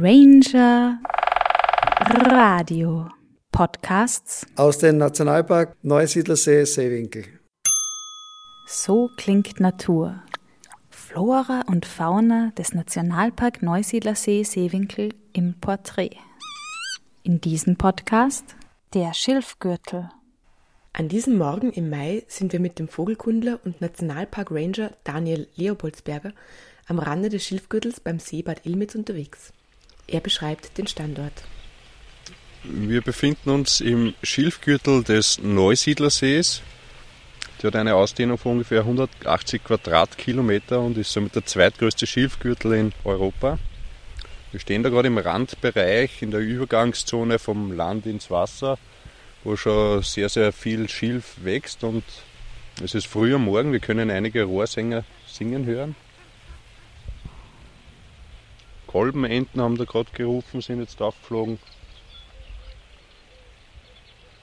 Ranger Radio Podcasts aus dem Nationalpark Neusiedlersee Seewinkel. So klingt Natur. Flora und Fauna des Nationalpark Neusiedlersee Seewinkel im Porträt. In diesem Podcast der Schilfgürtel. An diesem Morgen im Mai sind wir mit dem Vogelkundler und Nationalpark Ranger Daniel Leopoldsberger am Rande des Schilfgürtels beim See Bad Ilmitz unterwegs. Er beschreibt den Standort. Wir befinden uns im Schilfgürtel des Neusiedlersees. Der hat eine Ausdehnung von ungefähr 180 Quadratkilometer und ist somit der zweitgrößte Schilfgürtel in Europa. Wir stehen da gerade im Randbereich in der Übergangszone vom Land ins Wasser, wo schon sehr, sehr viel Schilf wächst und es ist früh am Morgen. Wir können einige Rohrsänger singen hören. Kolbenenten haben da gerade gerufen, sind jetzt aufgeflogen.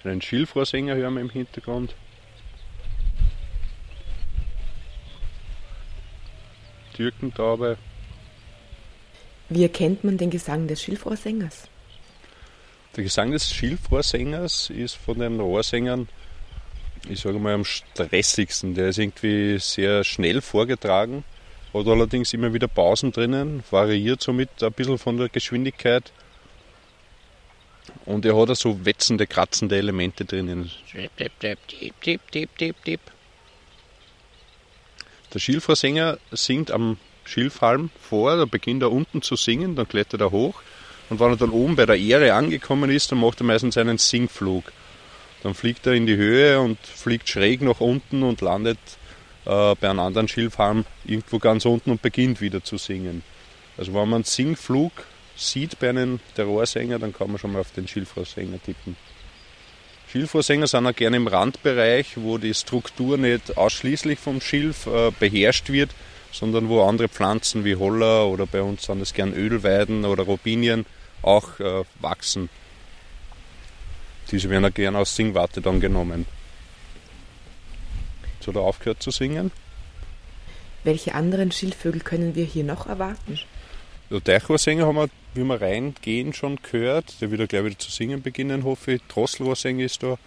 Einen Schilfrohrsänger hören wir im Hintergrund. Türkentaube. Wie erkennt man den Gesang des Schilfrohrsängers? Der Gesang des Schilfrohrsängers ist von den Rohrsängern, ich sage mal, am stressigsten. Der ist irgendwie sehr schnell vorgetragen hat allerdings immer wieder Pausen drinnen, variiert somit ein bisschen von der Geschwindigkeit. Und er hat so wetzende, kratzende Elemente drinnen. Der Schilfrohrsänger singt am Schilfhalm vor, da beginnt er unten zu singen, dann klettert er hoch und wenn er dann oben bei der Ehre angekommen ist, dann macht er meistens einen Singflug. Dann fliegt er in die Höhe und fliegt schräg nach unten und landet äh, bei einem anderen Schilfhalm irgendwo ganz unten und beginnt wieder zu singen. Also wenn man einen Singflug sieht bei einem Terrorsänger, dann kann man schon mal auf den Schilfrohrsänger tippen. Schilfrohrsänger sind auch gerne im Randbereich, wo die Struktur nicht ausschließlich vom Schilf äh, beherrscht wird, sondern wo andere Pflanzen wie Holler oder bei uns sind es gern Ölweiden oder Robinien auch äh, wachsen. Diese werden auch gerne aus Singwarte dann genommen oder aufgehört zu singen. Welche anderen Schilfvögel können wir hier noch erwarten? Der Teichrohrsänger haben wir, wie wir reingehen, schon gehört. Der wird ja gleich wieder zu singen beginnen, hoffe ich. Drosselrohrsänger ist da.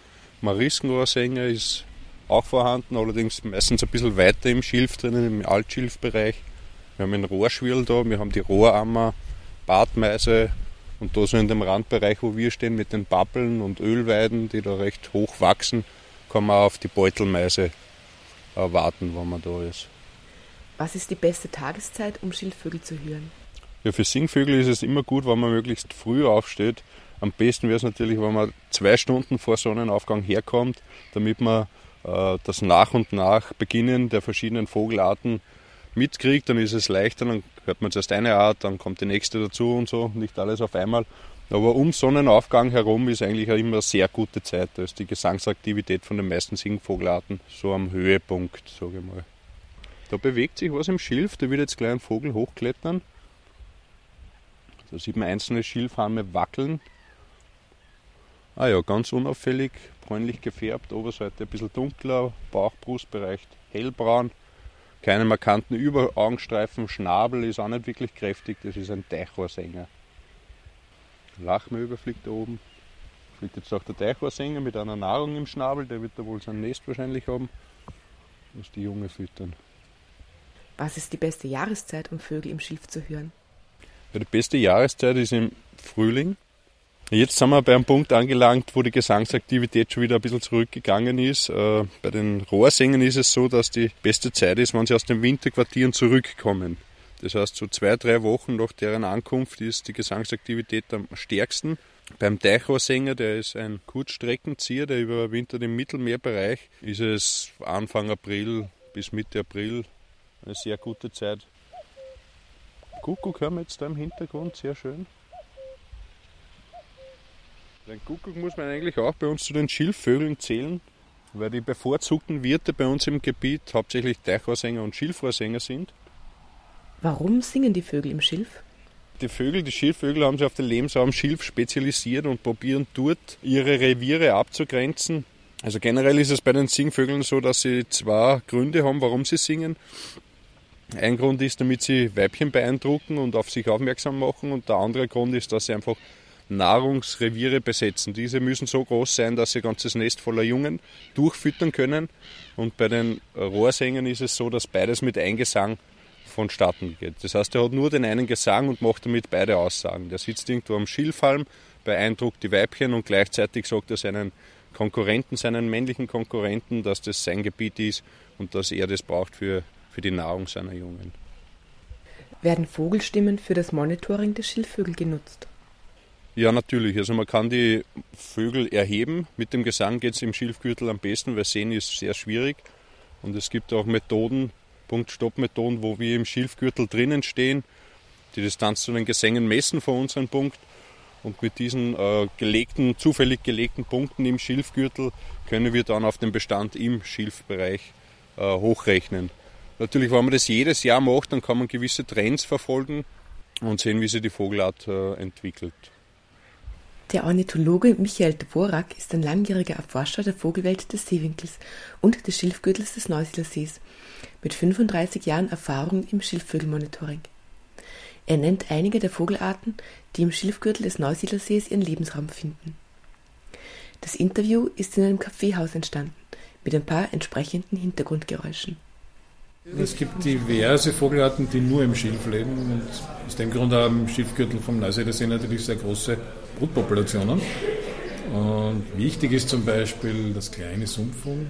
Mariskenrohrsänger ist auch vorhanden, allerdings meistens ein bisschen weiter im Schilf drinnen, im Altschilfbereich. Wir haben einen Rohrschwirl da, wir haben die Rohrammer, Bartmeise und da so in dem Randbereich, wo wir stehen, mit den Pappeln und Ölweiden, die da recht hoch wachsen, kann man auf die Beutelmeise warten, wenn man da ist. Was ist die beste Tageszeit, um Schilfvögel zu hören? Ja, für Singvögel ist es immer gut, wenn man möglichst früh aufsteht. Am besten wäre es natürlich, wenn man zwei Stunden vor Sonnenaufgang herkommt, damit man äh, das nach und nach Beginnen der verschiedenen Vogelarten mitkriegt. Dann ist es leichter, dann hört man zuerst eine Art, dann kommt die nächste dazu und so, nicht alles auf einmal. Aber um Sonnenaufgang herum ist eigentlich auch immer eine sehr gute Zeit. Da ist die Gesangsaktivität von den meisten Singvogelarten so am Höhepunkt, sage ich mal. Da bewegt sich was im Schilf, da wird jetzt gleich ein Vogel hochklettern. Da sieht man einzelne Schilfhalme wackeln. Ah ja, ganz unauffällig, bräunlich gefärbt, Oberseite ein bisschen dunkler, Bauch, Brustbereich hellbraun. Keine markanten Überaugenstreifen, Schnabel ist auch nicht wirklich kräftig, das ist ein Teichrohrsänger. Lachmöber fliegt da oben. Fliegt jetzt auch der Teichrohrsänger mit einer Nahrung im Schnabel, der wird da wohl sein Nest wahrscheinlich haben. Muss die Junge füttern. Was ist die beste Jahreszeit, um Vögel im Schilf zu hören? Ja, die beste Jahreszeit ist im Frühling. Jetzt sind wir bei einem Punkt angelangt, wo die Gesangsaktivität schon wieder ein bisschen zurückgegangen ist. Äh, bei den Rohrsängern ist es so, dass die beste Zeit ist, wenn sie aus den Winterquartieren zurückkommen. Das heißt, so zwei, drei Wochen nach deren Ankunft ist die Gesangsaktivität am stärksten. Beim Teichrohrsänger, der ist ein Kurzstreckenzieher, der überwintert im Mittelmeerbereich, ist es Anfang April bis Mitte April eine sehr gute Zeit. Kuckuck hören wir jetzt da im Hintergrund, sehr schön. Den Kuckuck muss man eigentlich auch bei uns zu den Schilfvögeln zählen, weil die bevorzugten Wirte bei uns im Gebiet hauptsächlich Teichrohrsänger und Schilfrohrsänger sind. Warum singen die Vögel im Schilf? Die Vögel, die Schilfvögel haben sich auf den Lebensraum Schilf spezialisiert und probieren dort ihre Reviere abzugrenzen. Also generell ist es bei den Singvögeln so, dass sie zwei Gründe haben, warum sie singen. Ein Grund ist, damit sie Weibchen beeindrucken und auf sich aufmerksam machen und der andere Grund ist, dass sie einfach Nahrungsreviere besetzen. Diese müssen so groß sein, dass sie ein ganzes Nest voller Jungen durchfüttern können. Und bei den Rohrsängern ist es so, dass beides mit Eingesang vonstatten geht. Das heißt, er hat nur den einen Gesang und macht damit beide Aussagen. Der sitzt irgendwo am Schilfhalm, beeindruckt die Weibchen und gleichzeitig sagt er seinen Konkurrenten, seinen männlichen Konkurrenten, dass das sein Gebiet ist und dass er das braucht für, für die Nahrung seiner Jungen. Werden Vogelstimmen für das Monitoring der Schilfvögel genutzt? Ja, natürlich. Also man kann die Vögel erheben. Mit dem Gesang geht es im Schilfgürtel am besten, weil Sehen ist sehr schwierig. Und es gibt auch Methoden, Punkt-Stopp-Methoden, wo wir im Schilfgürtel drinnen stehen, die Distanz zu den Gesängen messen vor unserem Punkt. Und mit diesen äh, gelegten, zufällig gelegten Punkten im Schilfgürtel können wir dann auf den Bestand im Schilfbereich äh, hochrechnen. Natürlich, wenn man das jedes Jahr macht, dann kann man gewisse Trends verfolgen und sehen, wie sich die Vogelart äh, entwickelt. Der Ornithologe Michael Dvorak ist ein langjähriger Erforscher der Vogelwelt des Seewinkels und des Schilfgürtels des Neusiedlersees mit 35 Jahren Erfahrung im Schilfvögelmonitoring. Er nennt einige der Vogelarten, die im Schilfgürtel des Neusiedlersees ihren Lebensraum finden. Das Interview ist in einem Kaffeehaus entstanden, mit ein paar entsprechenden Hintergrundgeräuschen. Es gibt diverse Vogelarten, die nur im Schilf leben und aus dem Grund haben im Schilfgürtel vom Neusiedlersee natürlich sehr große Brutpopulationen. Und wichtig ist zum Beispiel das kleine Sumpfhuhn.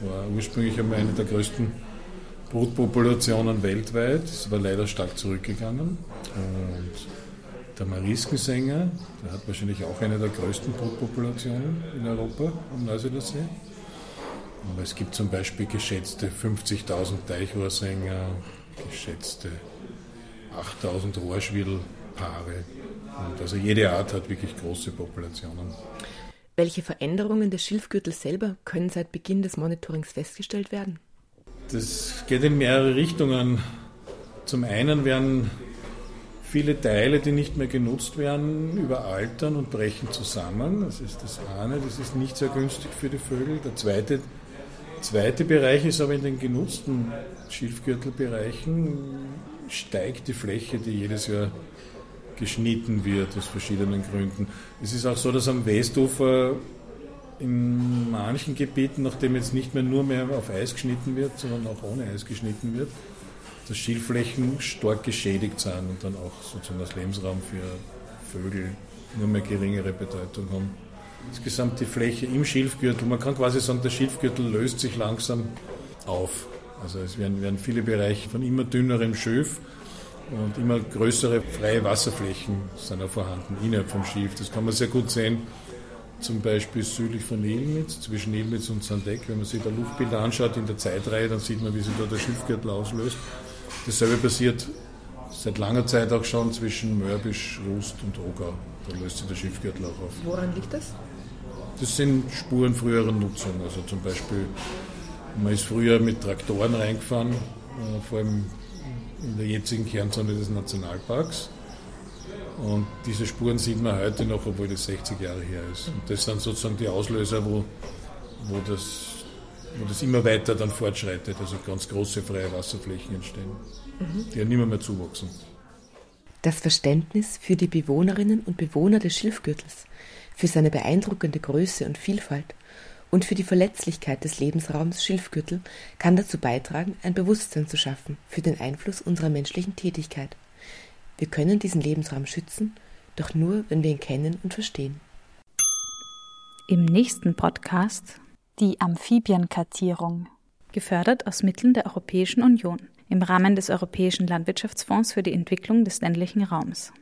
Das war ursprünglich einmal eine der größten Brutpopulationen weltweit, ist aber leider stark zurückgegangen. Und der Mariskensänger, der hat wahrscheinlich auch eine der größten Brutpopulationen in Europa am Neusiedlersee. Aber es gibt zum Beispiel geschätzte 50.000 Teichrohrsänger, geschätzte 8.000 Rohrschwirlpaare. Und also jede Art hat wirklich große Populationen. Welche Veränderungen des Schilfgürtels selber können seit Beginn des Monitorings festgestellt werden? Das geht in mehrere Richtungen. Zum einen werden viele Teile, die nicht mehr genutzt werden, überaltern und brechen zusammen. Das ist das eine, das ist nicht sehr günstig für die Vögel. Der zweite, zweite Bereich ist aber in den genutzten Schilfgürtelbereichen steigt die Fläche, die jedes Jahr geschnitten wird, aus verschiedenen Gründen. Es ist auch so, dass am Westufer in manchen Gebieten, nachdem jetzt nicht mehr nur mehr auf Eis geschnitten wird, sondern auch ohne Eis geschnitten wird, dass Schilfflächen stark geschädigt sind und dann auch sozusagen als Lebensraum für Vögel nur mehr geringere Bedeutung haben. Insgesamt die Fläche im Schilfgürtel, man kann quasi sagen, der Schilfgürtel löst sich langsam auf. Also es werden, werden viele Bereiche von immer dünnerem Schilf und immer größere freie Wasserflächen sind auch vorhanden innerhalb vom Schilf. Das kann man sehr gut sehen, zum Beispiel südlich von Ilmitz, zwischen Ilmitz und Sandeck. Wenn man sich da Luftbilder anschaut in der Zeitreihe, dann sieht man, wie sich da der Schilfgürtel auslöst. Dasselbe passiert seit langer Zeit auch schon zwischen Mörbisch, Rust und Ogau. Da löst sich der Schilfgürtel auch auf. Woran liegt das? Das sind Spuren früherer Nutzung. Also zum Beispiel, man ist früher mit Traktoren reingefahren, äh, vor allem in der jetzigen Kernzone des Nationalparks. Und diese Spuren sieht man heute noch, obwohl das 60 Jahre her ist. Und das sind sozusagen die Auslöser, wo, wo, das, wo das immer weiter dann fortschreitet, also ganz große freie Wasserflächen entstehen, mhm. die ja nimmer mehr zuwachsen. Das Verständnis für die Bewohnerinnen und Bewohner des Schilfgürtels, für seine beeindruckende Größe und Vielfalt und für die Verletzlichkeit des Lebensraums Schilfgürtel kann dazu beitragen, ein Bewusstsein zu schaffen für den Einfluss unserer menschlichen Tätigkeit. Wir können diesen Lebensraum schützen, doch nur, wenn wir ihn kennen und verstehen. Im nächsten Podcast die Amphibienkartierung, gefördert aus Mitteln der Europäischen Union im Rahmen des Europäischen Landwirtschaftsfonds für die Entwicklung des ländlichen Raums.